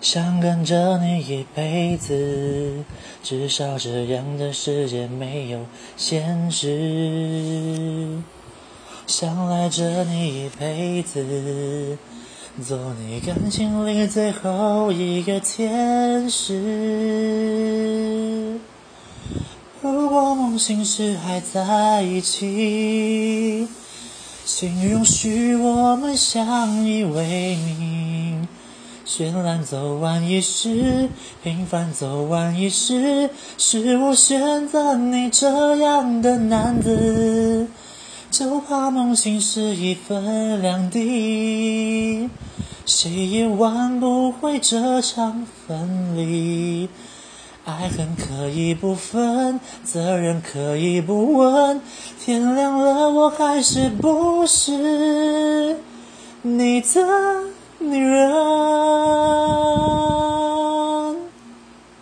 想跟着你一辈子，至少这样的世界没有现实。想赖着你一辈子，做你感情里最后一个天使。如果梦醒时还在一起，请允许我们相依为命。绚烂走完一世，平凡走完一世，是我选择你这样的男子，就怕梦醒时已分两地，谁也挽不回这场分离。爱恨可以不分，责任可以不问，天亮了我还是不是你的女人？